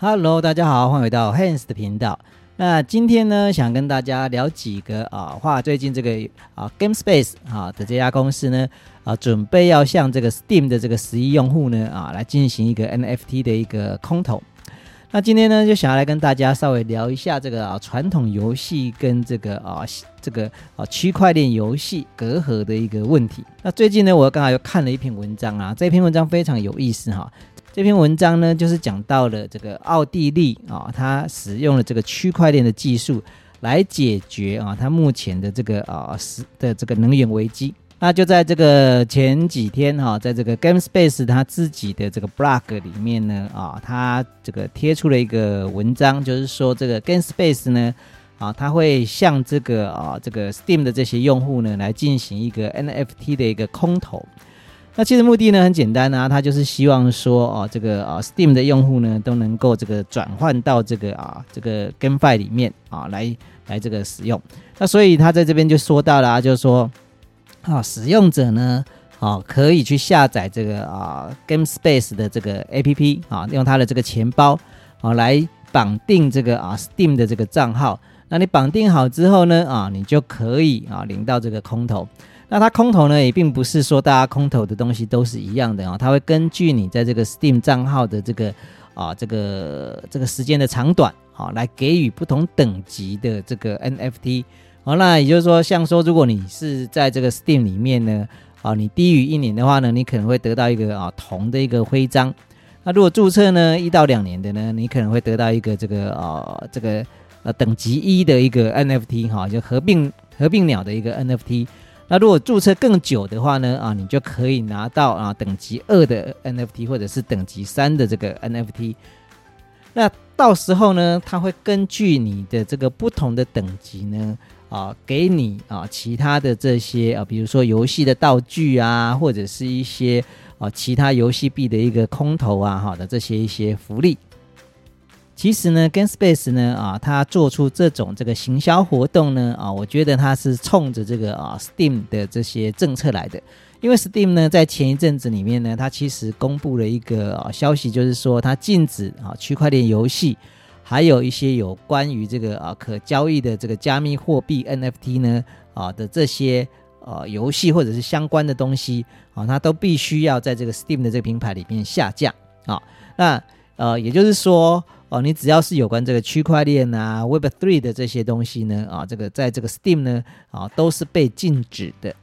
Hello，大家好，欢迎回到 Hans 的频道。那今天呢，想跟大家聊几个啊，话最近这个啊 GameSpace 啊的这家公司呢啊，准备要向这个 Steam 的这个十亿用户呢啊来进行一个 NFT 的一个空投。那今天呢，就想要来跟大家稍微聊一下这个啊传统游戏跟这个啊这个啊区块链游戏隔阂的一个问题。那最近呢，我刚好又看了一篇文章啊，这篇文章非常有意思哈。这篇文章呢，就是讲到了这个奥地利啊，它使用了这个区块链的技术来解决啊，它目前的这个啊是的这个能源危机。那就在这个前几天哈，在这个 GameSpace 它自己的这个 blog 里面呢啊，它这个贴出了一个文章，就是说这个 GameSpace 呢啊，它会向这个啊这个 Steam 的这些用户呢来进行一个 NFT 的一个空投。那其实目的呢很简单啊，他就是希望说哦，这个啊 Steam 的用户呢都能够这个转换到这个啊这个 GameFi 里面啊来来这个使用。那所以他在这边就说到了，就是说啊使用者呢啊可以去下载这个啊 GameSpace 的这个 APP 啊，用他的这个钱包啊来绑定这个啊 Steam 的这个账号。那你绑定好之后呢啊，你就可以啊领到这个空投。那它空投呢，也并不是说大家空投的东西都是一样的啊，它会根据你在这个 Steam 账号的这个啊这个这个时间的长短啊，来给予不同等级的这个 NFT。好，那也就是说，像说如果你是在这个 Steam 里面呢，啊，你低于一年的话呢，你可能会得到一个啊铜的一个徽章。那如果注册呢一到两年的呢，你可能会得到一个这个啊这个呃等级一的一个 NFT 哈，就合并合并鸟的一个 NFT。那如果注册更久的话呢？啊，你就可以拿到啊等级二的 NFT 或者是等级三的这个 NFT。那到时候呢，它会根据你的这个不同的等级呢，啊，给你啊其他的这些啊，比如说游戏的道具啊，或者是一些啊其他游戏币的一个空投啊，好的这些一些福利。其实呢，GameSpace 呢，啊，它做出这种这个行销活动呢，啊，我觉得它是冲着这个啊 Steam 的这些政策来的。因为 Steam 呢，在前一阵子里面呢，它其实公布了一个啊消息，就是说它禁止啊区块链游戏，还有一些有关于这个啊可交易的这个加密货币 NFT 呢啊的这些呃游戏或者是相关的东西啊，它都必须要在这个 Steam 的这个平台里面下架啊。那呃，也就是说。哦，你只要是有关这个区块链啊、Web Three 的这些东西呢，啊，这个在这个 Steam 呢，啊，都是被禁止的。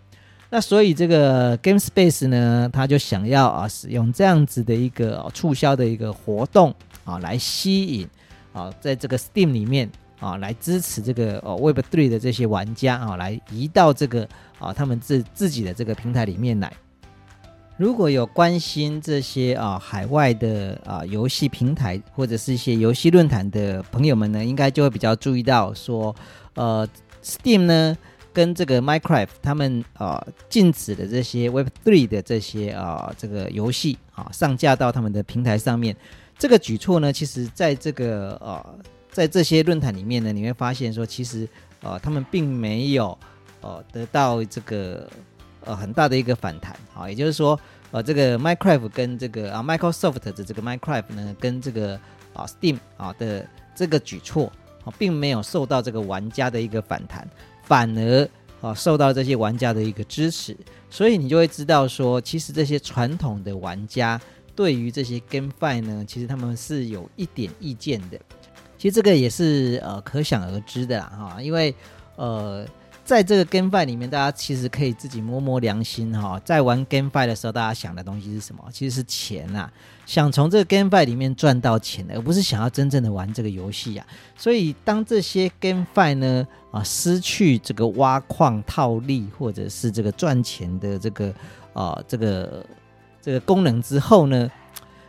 那所以这个 GameSpace 呢，他就想要啊，使用这样子的一个促销的一个活动啊，来吸引啊，在这个 Steam 里面啊，来支持这个哦 Web Three 的这些玩家啊，来移到这个啊他们自自己的这个平台里面来。如果有关心这些啊海外的啊游戏平台或者是一些游戏论坛的朋友们呢，应该就会比较注意到说，呃，Steam 呢跟这个 Minecraft 他们啊禁止的这些 Web Three 的这些啊这个游戏啊上架到他们的平台上面，这个举措呢，其实在这个呃在这些论坛里面呢，你会发现说，其实呃他们并没有呃得到这个。呃，很大的一个反弹啊，也就是说，呃，这个 Minecraft 跟这个啊 Microsoft 的这个 Minecraft 呢，跟这个啊 Steam 啊的这个举措啊，并没有受到这个玩家的一个反弹，反而啊受到这些玩家的一个支持，所以你就会知道说，其实这些传统的玩家对于这些 GameFi 呢，其实他们是有一点意见的。其实这个也是呃可想而知的啦，哈，因为呃。在这个 GameFi 里面，大家其实可以自己摸摸良心哈。在玩 GameFi 的时候，大家想的东西是什么？其实是钱呐，想从这个 GameFi 里面赚到钱，而不是想要真正的玩这个游戏呀。所以，当这些 GameFi 呢啊失去这个挖矿套利或者是这个赚钱的这个啊这个这个功能之后呢，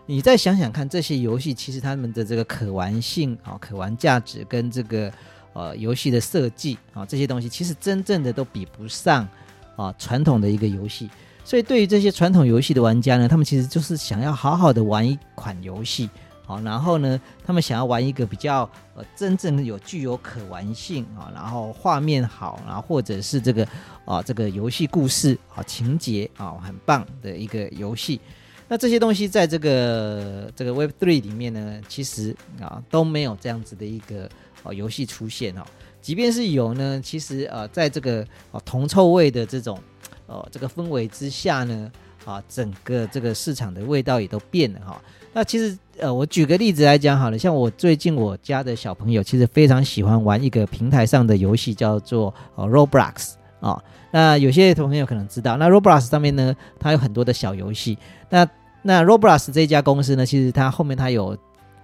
你再想想看，这些游戏其实他们的这个可玩性啊、可玩价值跟这个。呃，游戏的设计啊，这些东西其实真正的都比不上啊传统的一个游戏。所以对于这些传统游戏的玩家呢，他们其实就是想要好好的玩一款游戏，好，然后呢，他们想要玩一个比较呃真正的有具有可玩性啊，然后画面好，然后或者是这个啊这个游戏故事啊情节啊很棒的一个游戏。那这些东西在这个这个 Web Three 里面呢，其实啊都没有这样子的一个哦游戏出现哦。即便是有呢，其实啊在这个哦铜臭味的这种哦这个氛围之下呢，啊整个这个市场的味道也都变了哈。那其实呃我举个例子来讲好了，像我最近我家的小朋友其实非常喜欢玩一个平台上的游戏，叫做呃 Roblox 啊。那有些同朋友可能知道，那 Roblox 上面呢，它有很多的小游戏。那那 Roblox 这家公司呢，其实它后面它有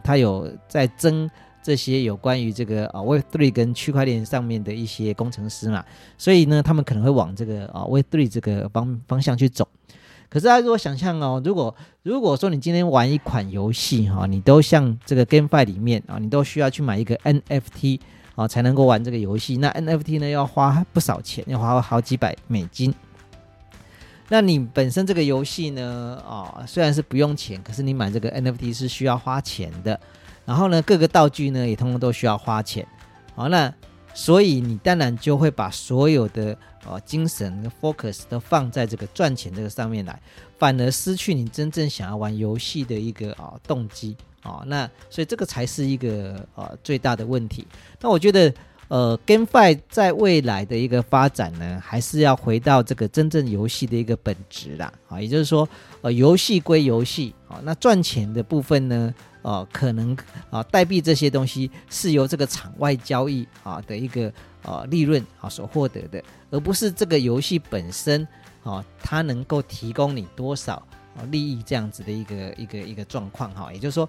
它有在争这些有关于这个啊 Web3 跟区块链上面的一些工程师嘛，所以呢，他们可能会往这个啊 Web3 这个方方向去走。可是大家如果想象哦，如果如果说你今天玩一款游戏哈，你都像这个 GameFi 里面啊，你都需要去买一个 NFT。啊，才能够玩这个游戏。那 NFT 呢，要花不少钱，要花好几百美金。那你本身这个游戏呢，啊，虽然是不用钱，可是你买这个 NFT 是需要花钱的。然后呢，各个道具呢，也通通都需要花钱。好，那所以你当然就会把所有的呃精神 focus 都放在这个赚钱这个上面来，反而失去你真正想要玩游戏的一个啊动机。哦，那所以这个才是一个呃最大的问题。那我觉得，呃，GameFi 在未来的一个发展呢，还是要回到这个真正游戏的一个本质啦。啊，也就是说，呃，游戏归游戏啊，那赚钱的部分呢，呃，可能啊，代币这些东西是由这个场外交易啊的一个呃利润啊所获得的，而不是这个游戏本身啊，它能够提供你多少。啊，利益这样子的一个一个一个状况哈，也就是说，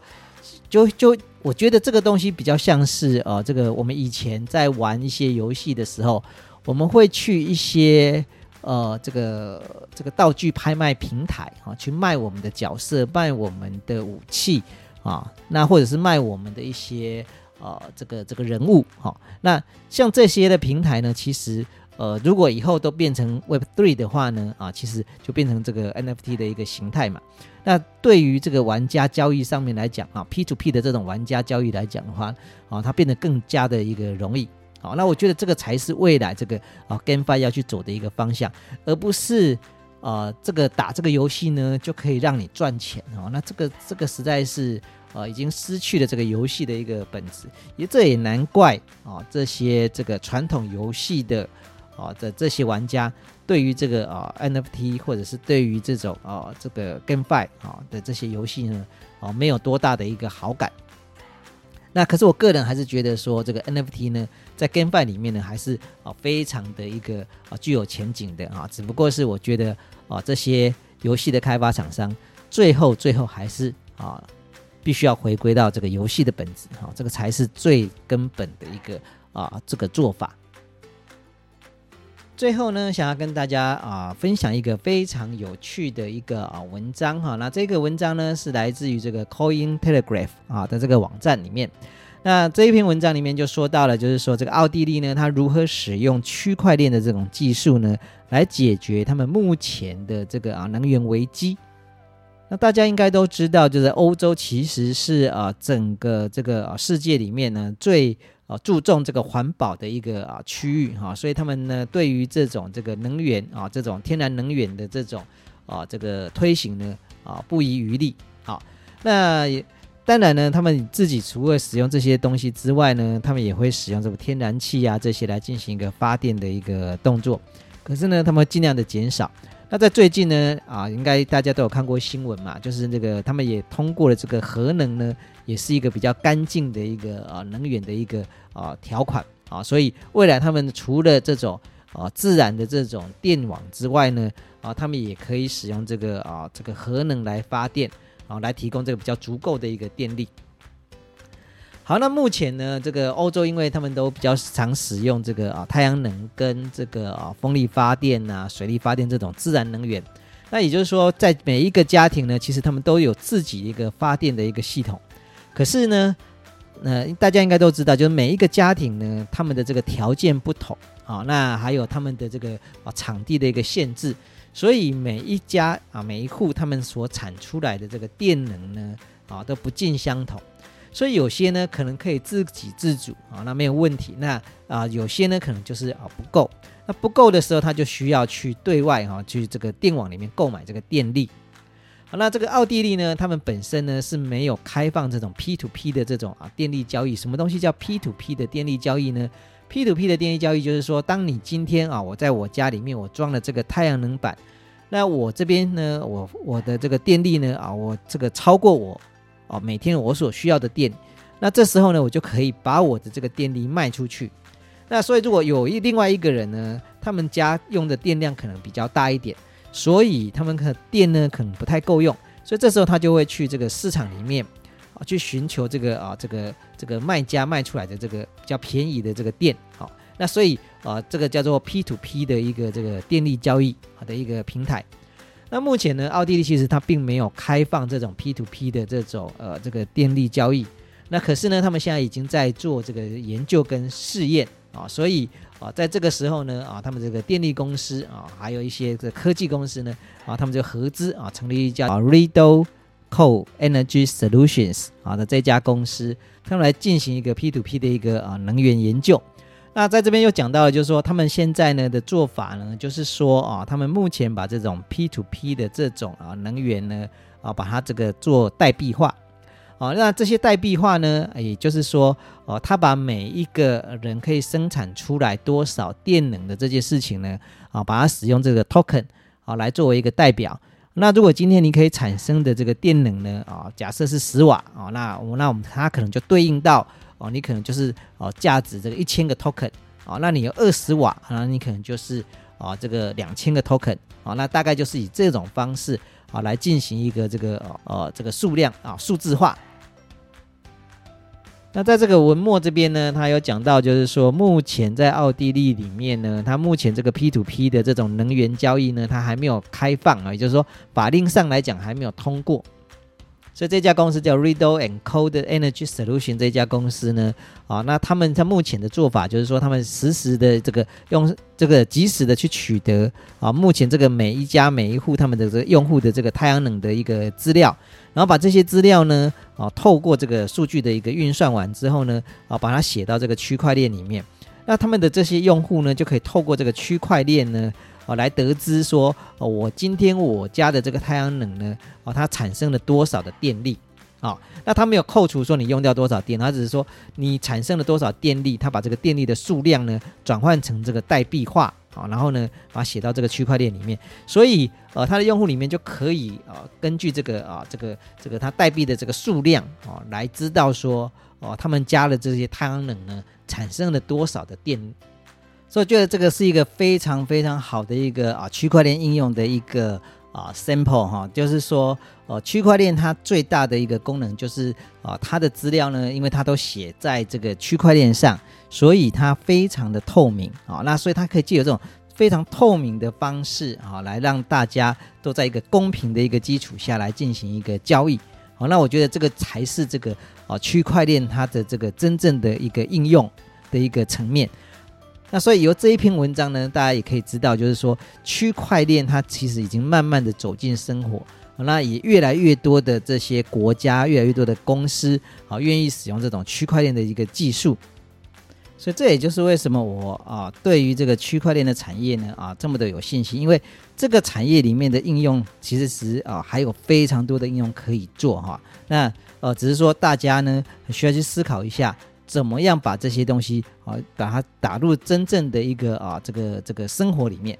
就就我觉得这个东西比较像是呃，这个我们以前在玩一些游戏的时候，我们会去一些呃这个这个道具拍卖平台啊，去卖我们的角色，卖我们的武器啊，那或者是卖我们的一些呃这个这个人物哈，那像这些的平台呢，其实。呃，如果以后都变成 Web Three 的话呢，啊，其实就变成这个 NFT 的一个形态嘛。那对于这个玩家交易上面来讲啊，P to P 的这种玩家交易来讲的话，啊，它变得更加的一个容易。好，那我觉得这个才是未来这个啊 GameFi 要去走的一个方向，而不是呃这个打这个游戏呢就可以让你赚钱哦。那这个这个实在是呃已经失去了这个游戏的一个本质，也这也难怪啊这些这个传统游戏的。啊的这些玩家对于这个啊 NFT 或者是对于这种啊这个 GameFi 啊的这些游戏呢，啊没有多大的一个好感。那可是我个人还是觉得说，这个 NFT 呢，在 GameFi 里面呢，还是啊非常的一个啊具有前景的啊。只不过是我觉得啊这些游戏的开发厂商最后最后还是啊必须要回归到这个游戏的本质哈，这个才是最根本的一个啊这个做法。最后呢，想要跟大家啊分享一个非常有趣的一个啊文章哈。那这个文章呢是来自于这个 Coin Telegraph 啊的这个网站里面。那这一篇文章里面就说到了，就是说这个奥地利呢，它如何使用区块链的这种技术呢，来解决他们目前的这个啊能源危机。那大家应该都知道，就是欧洲其实是啊整个这个世界里面呢最。啊，注重这个环保的一个啊区域哈，所以他们呢对于这种这个能源啊，这种天然能源的这种啊这个推行呢啊不遗余力。好，那也当然呢，他们自己除了使用这些东西之外呢，他们也会使用这个天然气啊这些来进行一个发电的一个动作。可是呢，他们尽量的减少。那在最近呢啊，应该大家都有看过新闻嘛，就是这个他们也通过了这个核能呢。也是一个比较干净的一个啊能源的一个啊条款啊，所以未来他们除了这种啊自然的这种电网之外呢啊，他们也可以使用这个啊这个核能来发电啊，来提供这个比较足够的一个电力。好，那目前呢，这个欧洲因为他们都比较常使用这个啊太阳能跟这个啊风力发电啊水力发电这种自然能源，那也就是说，在每一个家庭呢，其实他们都有自己一个发电的一个系统。可是呢，呃，大家应该都知道，就是每一个家庭呢，他们的这个条件不同啊，那还有他们的这个啊场地的一个限制，所以每一家啊每一户他们所产出来的这个电能呢啊都不尽相同，所以有些呢可能可以自给自足啊，那没有问题。那啊有些呢可能就是啊不够，那不够的时候他就需要去对外哈去这个电网里面购买这个电力。那这个奥地利呢，他们本身呢是没有开放这种 P to P 的这种啊电力交易。什么东西叫 P to P 的电力交易呢？P to P 的电力交易就是说，当你今天啊，我在我家里面我装了这个太阳能板，那我这边呢，我我的这个电力呢啊，我这个超过我啊每天我所需要的电，那这时候呢，我就可以把我的这个电力卖出去。那所以如果有一另外一个人呢，他们家用的电量可能比较大一点。所以他们的电呢可能不太够用，所以这时候他就会去这个市场里面啊去寻求这个啊这个这个卖家卖出来的这个比较便宜的这个电，好，那所以啊这个叫做 P to P 的一个这个电力交易好的一个平台。那目前呢，奥地利其实它并没有开放这种 P to P 的这种呃这个电力交易，那可是呢，他们现在已经在做这个研究跟试验啊，所以。啊，在这个时候呢，啊，他们这个电力公司啊，还有一些这科技公司呢，啊，他们就合资啊，成立一家啊 Riddle Co Energy Solutions 啊的这家公司，他们来进行一个 P to P 的一个啊能源研究。那在这边又讲到了，就是说他们现在呢的做法呢，就是说啊，他们目前把这种 P to P 的这种啊能源呢，啊，把它这个做代币化。哦，那这些代币化呢？也就是说，哦，他把每一个人可以生产出来多少电能的这件事情呢，啊，把它使用这个 token 啊来作为一个代表。那如果今天你可以产生的这个电能呢，啊，假设是十瓦，啊，那我那我们它可能就对应到，哦，你可能就是哦价值这个一千个 token，啊，那你有二十瓦，那你可能就是啊这个两千个 token，啊，那大概就是以这种方式啊来进行一个这个呃这个数量啊数字化。那在这个文末这边呢，他有讲到，就是说目前在奥地利里面呢，它目前这个 P to P 的这种能源交易呢，它还没有开放啊，也就是说法令上来讲还没有通过。所以这家公司叫 Riddle and Co. 的 Energy Solution 这家公司呢，啊，那他们在目前的做法就是说，他们实时的这个用这个及时的去取得啊，目前这个每一家每一户他们的这个用户的这个太阳能的一个资料，然后把这些资料呢，啊，透过这个数据的一个运算完之后呢，啊，把它写到这个区块链里面，那他们的这些用户呢，就可以透过这个区块链呢。哦，来得知说，哦，我今天我家的这个太阳能呢，哦，它产生了多少的电力？啊，那它没有扣除说你用掉多少电，它只是说你产生了多少电力，它把这个电力的数量呢转换成这个代币化，啊，然后呢把它写到这个区块链里面，所以呃，它的用户里面就可以啊，根据这个啊，这个这个它代币的这个数量啊，来知道说，哦，他们家的这些太阳能呢产生了多少的电。所以觉得这个是一个非常非常好的一个啊区块链应用的一个啊 sample 哈，就是说呃区块链它最大的一个功能就是啊它的资料呢，因为它都写在这个区块链上，所以它非常的透明啊，那所以它可以借由这种非常透明的方式啊，来让大家都在一个公平的一个基础下来进行一个交易。好，那我觉得这个才是这个啊区块链它的这个真正的一个应用的一个层面。那所以由这一篇文章呢，大家也可以知道，就是说区块链它其实已经慢慢的走进生活，那也越来越多的这些国家，越来越多的公司啊，愿意使用这种区块链的一个技术。所以这也就是为什么我啊，对于这个区块链的产业呢啊，这么的有信心，因为这个产业里面的应用其实是啊，还有非常多的应用可以做哈。那呃，只是说大家呢需要去思考一下。怎么样把这些东西啊，把它打入真正的一个啊，这个这个生活里面？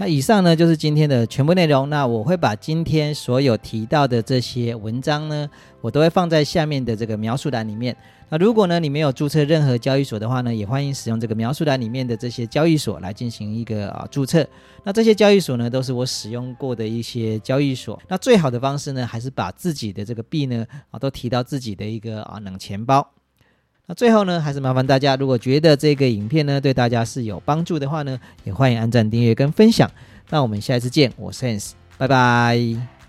那以上呢就是今天的全部内容。那我会把今天所有提到的这些文章呢，我都会放在下面的这个描述栏里面。那如果呢你没有注册任何交易所的话呢，也欢迎使用这个描述栏里面的这些交易所来进行一个啊注册。那这些交易所呢都是我使用过的一些交易所。那最好的方式呢，还是把自己的这个币呢啊都提到自己的一个啊冷钱包。那最后呢，还是麻烦大家，如果觉得这个影片呢对大家是有帮助的话呢，也欢迎按赞、订阅跟分享。那我们下一次见，我是 Hans，拜拜。